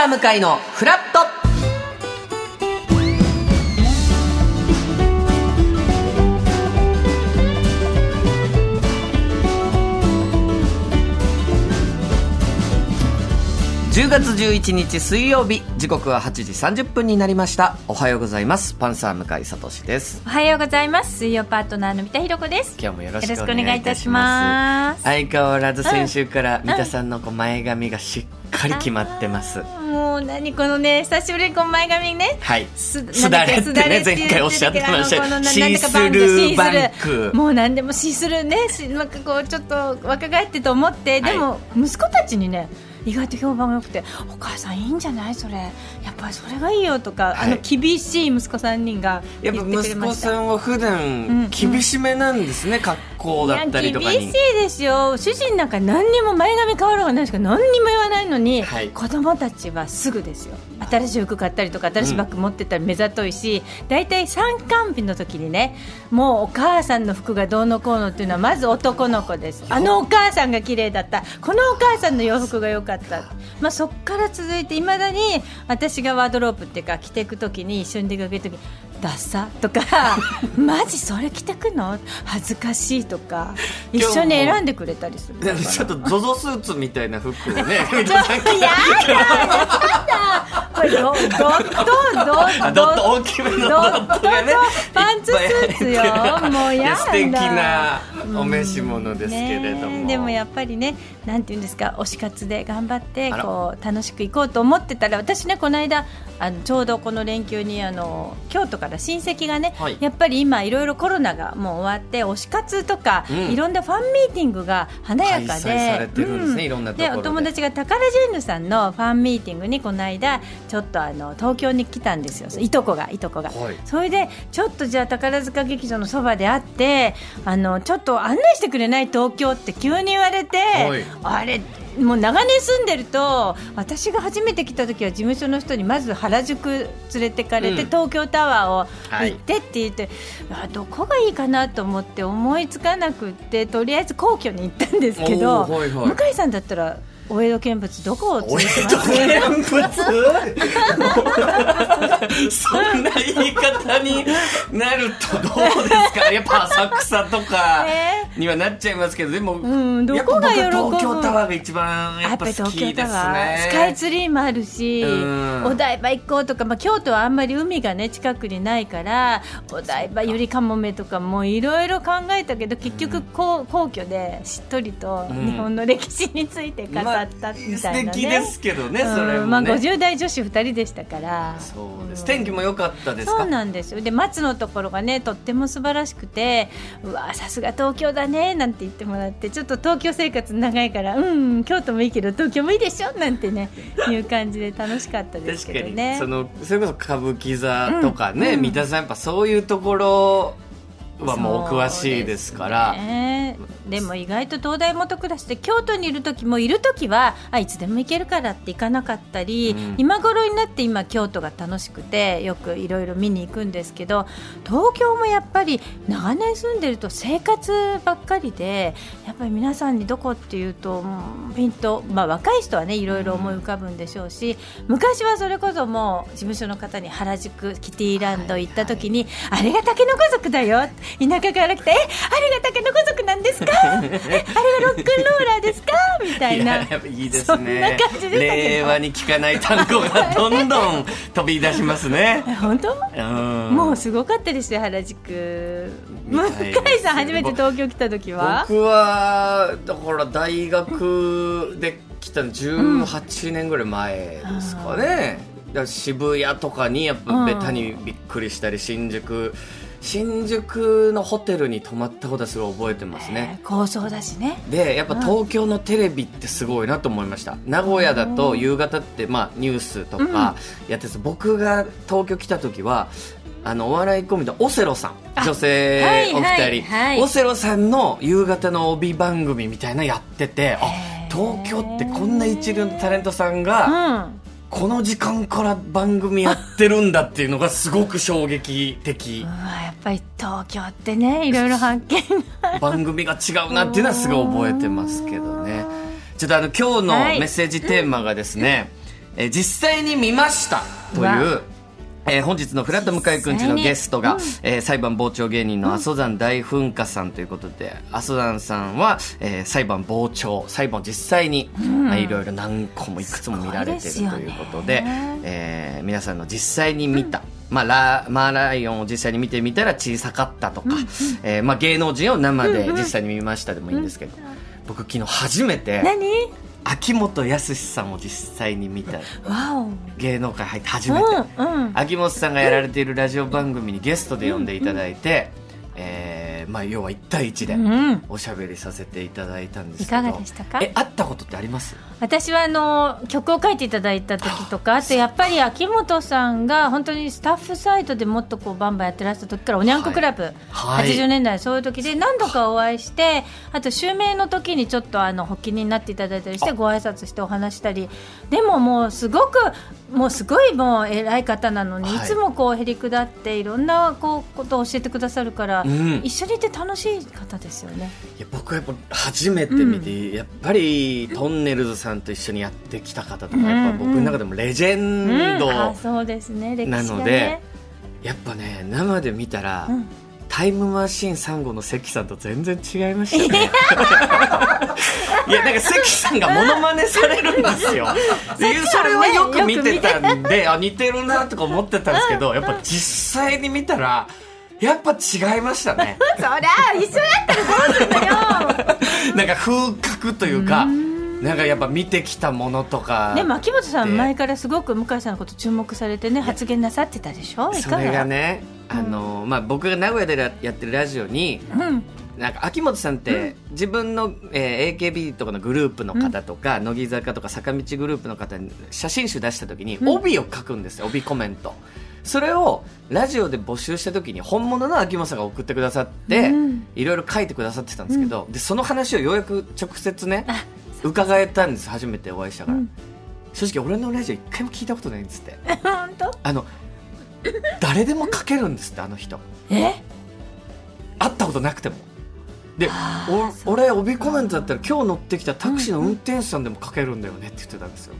サー向かいのフラット。10月11日水曜日時刻は8時30分になりました。おはようございます。パンサー向井聡です。おはようございます。水曜パートナーの三田寛子です。今日もよろしくお願願いいたします。相変わらず先週から三田さんのこう前髪がしっかり決まってますもう何このね久しぶりにこう前髪ねはい。すすだれってね前回おっしゃってました。シースルーバンクーもう何でもシースルーねしなんかこうちょっと若返ってと思ってでも息子たちにね意外と評判が良くて「お母さんいいんじゃないそれ。やっぱりそれがいいよ」とか、はい。あの厳しい息子3人がやっぱ言ってくれ息ました。子さんは普段厳しめなんですね、格好だったりとか厳しいですよ。主人なんか何にも前髪変わろうがないしか何にも言わないのに、はい。子供たちはすぐですよ。新しい服買ったりとか新しいバッグ持ってたら目ざといし大体、参観日の時にねもうお母さんの服がどうのこうのっていうのはまず男の子です。あのお母さんが綺麗だった。このお母さんの洋服が良かった、まあ、そこから続いていまだに私がワードロープっていうか着ていく時に一緒に出かける時ダッサとか マジそれ着てくの？恥ずかしいとか一緒に選んでくれたりする。ちょっと ZOZO スーツみたいな服をね ちょっとやだやだこれどどっとどあドット大きめのドットがねパンツスーツよ。もうやだい素敵なお召し物ですけれども、でもやっぱりねなんていうんですか推し活で頑張ってこう楽しく行こうと思ってたら私ねこの間あのちょうどこの連休にあの京都から親戚がね、はい。やっぱり今いろいろコロナがもう終わって推し活とか、うん。いろんなファンミーティングが華やかで開催されてるんですねいろんなところで。お友達が宝ジェンヌさんのファンミーティングにこの間ちょっとあの東京に来たんですよ。いとこがいとこが、はい。それでちょっとじゃあ宝塚劇場のそばで会ってあのちょっと案内してくれない東京って急に言われて、はい。あれもう長年住んでると私が初めて来た時は事務所の人にまず原宿連れてかれて、うん。東京タワーをはい。行ってって言って、あどこがいいかなと思って思いつかなくってとりあえず皇居に行ったんですけど、はいはい。向井さんだったらお江戸見物どこを連俺れてとます見物？そんな言い方になるとどうですか？やっぱ浅草とかにはなっちゃいますけどでも、うんどこが喜ぶ？東京タワーが一番やっぱ好東きですね。スカイツリーもあるし、うん。お台場行こうとか、まあ、京都はあんまり海がね近くにないからお台場ゆりかもめとかもいろいろ考えたけど結局こう皇居でしっとりとうん。日本の歴史について語ったみたいなね、素敵ですけどね、うん。それもね、まあ、50代女子2人でしたから。そうです。天気も良かったですか？そうなんですよ。で松のところがねとっても素晴らしくてうわさすが東京だねなんて言ってもらってちょっと東京生活長いからうん京都もいいけど東京もいいでしょ？なんてね いう感じで楽しかったです確かに、けどねそのそれこそ歌舞伎座とかね、うん。三田さんやっぱそういうところはもうお詳しいですから。ねでも意外と東大元暮らしで京都にいる時もいる時はあいつでも行けるからって行かなかったり、うん。今頃になって今京都が楽しくてよくいろいろ見に行くんですけど東京もやっぱり長年住んでると生活ばっかりでやっぱり皆さんにどこっていうとうんピンと、まあ、若い人はねいろいろ思い浮かぶんでしょうし昔はそれこそもう事務所の方に原宿キティランド行った時に、あれが竹の子族だよ田舎から来てえあれが竹の子族なんですかえあれがロックンローラーですか？みたいな。ややっぱいいですそんなね令和に聞かない単語がどんどん飛び出しますね。本当？うん。もうすごかったですよ原宿。向井さん初めて東京来た時は？僕はだから大学で来たの18年ぐらい前ですかね、だから渋谷とかにやっぱベタにびっくりしたり新宿新宿のホテルに泊まったことはすごい覚えてますね、えー高層だしね。でやっぱ東京のテレビってすごいなと思いました。名古屋だと夕方って、まあ、ニュースとかやってて、僕が東京来た時はあのお笑いコンビのオセロさん女性はいお二人、はい。はいオセロさんの夕方の帯番組みたいなのやっててあ東京ってこんな一流のタレントさんうがんこの時間から番組やってるんだっていうのがすごく衝撃的。うわやっぱり東京ってねいろいろ発見が番組が違うなっていうのはすごい覚えてますけどね。ちょっとあの今日のメッセージテーマがですね、えー実際に見ましたとわいう、えー本日のフラット向井くんちのゲストが、えー裁判傍聴芸人の阿蘇山大噴火さんということで、阿蘇山さんは、えー裁判傍聴裁判を実際に、まあ、いろいろ何個もいくつも見られてるということでえー皆さんの実際に見た、まあ、ラマーライオンを実際に見てみたら小さかったとか、えーまあ、芸能人を生で実際に見ましたでもいいんですけど、僕昨日初めて何？秋元康さんを実際に見た。芸能界入って初めて、うんうん。秋元さんがやられているラジオ番組にゲストで呼んでいただいて、えーまあ、要は1対1でうん。おしゃべりさせていただいたんですけど。いかがでしたか？え会ったことってあります？私はあの曲を書いていただいた時とかあとやっぱり秋元さんが本当にスタッフサイトでもっとこうバンバンやってらした時からおにゃんこクラブ、はい。80年代そういう時で何度かお会いしてあと襲名の時にちょっとあの発起人になっていただいたりしてご挨拶してお話したり。でももうすごくもうすごいもう偉い方なのに、はい。い、つもこうへりくだっていろんなこうことを教えてくださるから、うん。一緒にいて楽しい方ですよね。いや僕はやっぱ初めて見て、やっぱりトンネルズさんと一緒にやってきた方とか、やっぱ僕の中でもレジェンド、なのでやっぱね生で見たら、うん。タイムマシーン3号の関さんと全然違いましたね。いやなんか関さんがモノマネされるんですよ。でそれはよく見てたんであ似てるなとか思ってたんですけどやっぱ実際に見たらやっぱ違いましたね。そりゃ一緒やったらどうすんだよ。なんか風格というかなんかやっぱ見てきたものとかでも秋元さで。ん前からすごく向井さんのこと注目されてね発言なさってたでしょ？いそれかががね、あのまあ、僕が名古屋でややってるラジオにうん。なんか秋元さんって自分の、えー AKB とかのグループの方とか、乃木坂とか坂道グループの方に写真集出した時にうん。帯を書くんですよ、帯コメント。それをラジオで募集した時に本物の秋元さんが送ってくださって、うん。いろいろ書いてくださってたんですけど、でその話をようやく直接ねあ伺えたんです初めてお会いしたから、うん。正直俺のラジオ一回も聞いたことないんですって。本当？あの誰でも書けるんですってあの人。え？会ったことなくても。でお俺帯コメントだったら今日乗ってきたタクシーの運転手さんでも書けるんだよねって言ってたんですよ、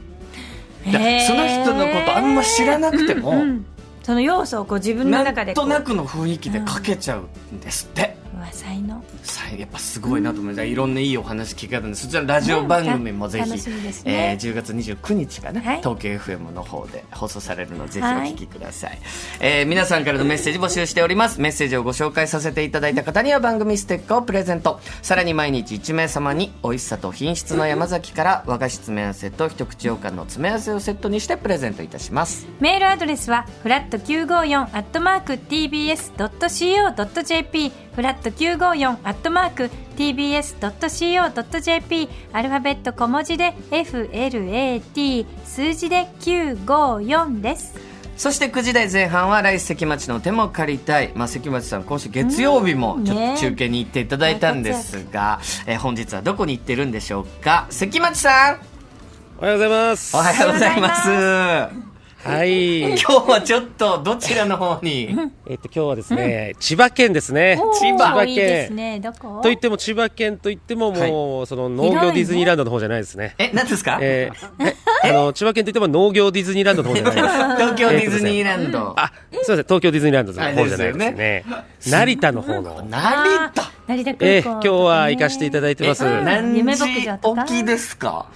だからその人のことあんま知らなくてもうんうんその要素をこう自分のな中でこうんとなくの雰囲気で書けちゃうんですって、うわ才能さやっぱすごいなと思います、いろんないいお話聞き方でそちらのラジオ番組もぜひ、楽しみですえーね、10月29日かな、はい。東京 FM の方で放送されるのでぜひおはい聞きください、えー皆さんからのメッセージ募集しております。メッセージをご紹介させていただいた方には番組ステッカーをプレゼント。さらに毎日1名様に美味しさと品質の山崎から和菓子詰め合わせと一口羊羹の詰め合わせをセットにしてプレゼントいたします。メールアドレスはフラット954アットマーク TBS.CO.JP フラット954アットマーク TBS.CO.JP アルファベット小文字で FLAT 数字で954です。そして9時台前半は来関町の手も借りたい、まあ、関町さん今週月曜日もちょっね。と中継に行っていただいたんですが、えー本日はどこに行ってるんでしょうか？関町さん。おはようございます。おはようございますはい。今日はちょっとどちらの方に？えっと今日はですね、千葉県ですね。千葉千葉いいです県。ねどこ？と言っても千葉県といってももう、その農業ディズニーランドの方じゃないですね。え何ですか、えーえ？あの千葉県といっても農業ディズニーランドの方じゃないです。東京ディズニーランド、あ、すみません、東京ディズニーランドの方じゃないですあね。成田の方の。成田？成田ね、えー今日は行かせていただいてます。うん何時？起きですか？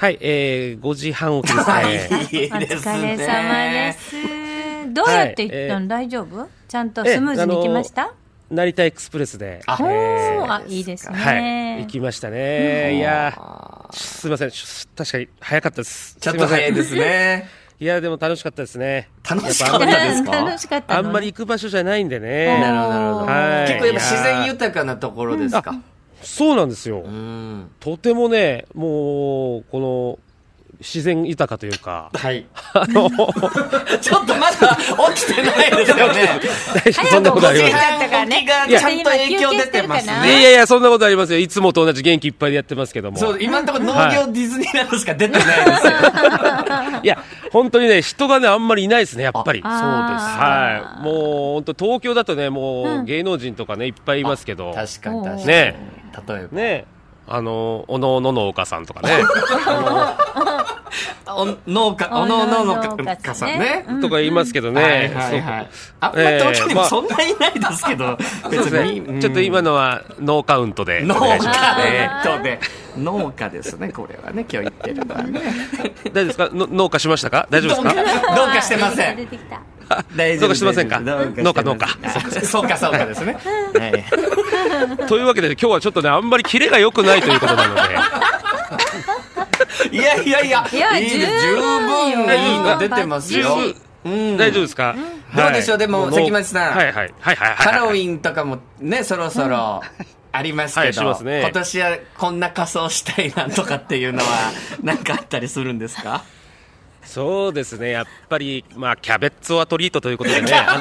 はい、えー、5時半起きですはい。ね。いいおです疲れ様ねです。どうやって行ったの、はい。大丈夫？ちゃんとスムーズに行きました、成田エクスプレスで。あおえー。ーあいいですね、はい、行きましたね。いやー、すみません、し確かに早かったです。ちょっと早いですね。ね いや、でも楽しかったですね。楽しかったですか？楽しかったのあんまり行く場所じゃないんでなね。るほどなるほど、はい。結構やっぱ自然豊かなところですか？そうなんですよう。んとてもね、もう、この、自然豊かというか、はいあの、ちょっとまだ起きてないですよね。大丈夫そんなことありま早く起きちす。ゃったからね起きがちゃんと影響出てますね。いやいや、そんなことありますよ。いつもと同じ元気いっぱいでやってますけども。そう、今のところ農業はいディズニーランドしか出てないですよ。いや、本当にね、人がね、あんまりいないですね、やっぱり。あはい。もう、本当東京だとね、もう、芸能人とかね、いっぱいいますけど。確かに確かに。ね例えば。ねあの、おのおののお母さんとかね。あのお農家、おのおののかさんね。とか言いますけどね。はいはいはい。あんま東京にもそんなにいないですけど、そうですね。ちょっと今のはノーカウントで。農家ね。で。農家ですね、これはね、今日言ってるのはね。大丈夫ですか？の農家しましたか？大丈夫ですか？どうかしてません。出てきた。大どうかしてませんか農家農家そうかそうかですね。はいというわけで今日はちょっとね、あんまりキレが良くないということなので。いやいやいや、いやいいです十分いいの出てますよ。うん。大丈夫ですか？どうでしょう？でも関町さん。はいはい。はいはいはい。ハロウィンとかもね、そろそろありますはいしけど、ますね。今年はこんな仮装したいなとかっていうのは、なんかあったりするんですか？そうですね、やっぱり、まあ、キャベツオアトリートということでね、あ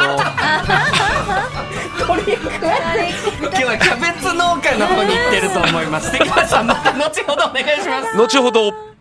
今日はキャベツ農家の方に行ってると思います。関町さん、また後ほどお願いします。の、後ほど。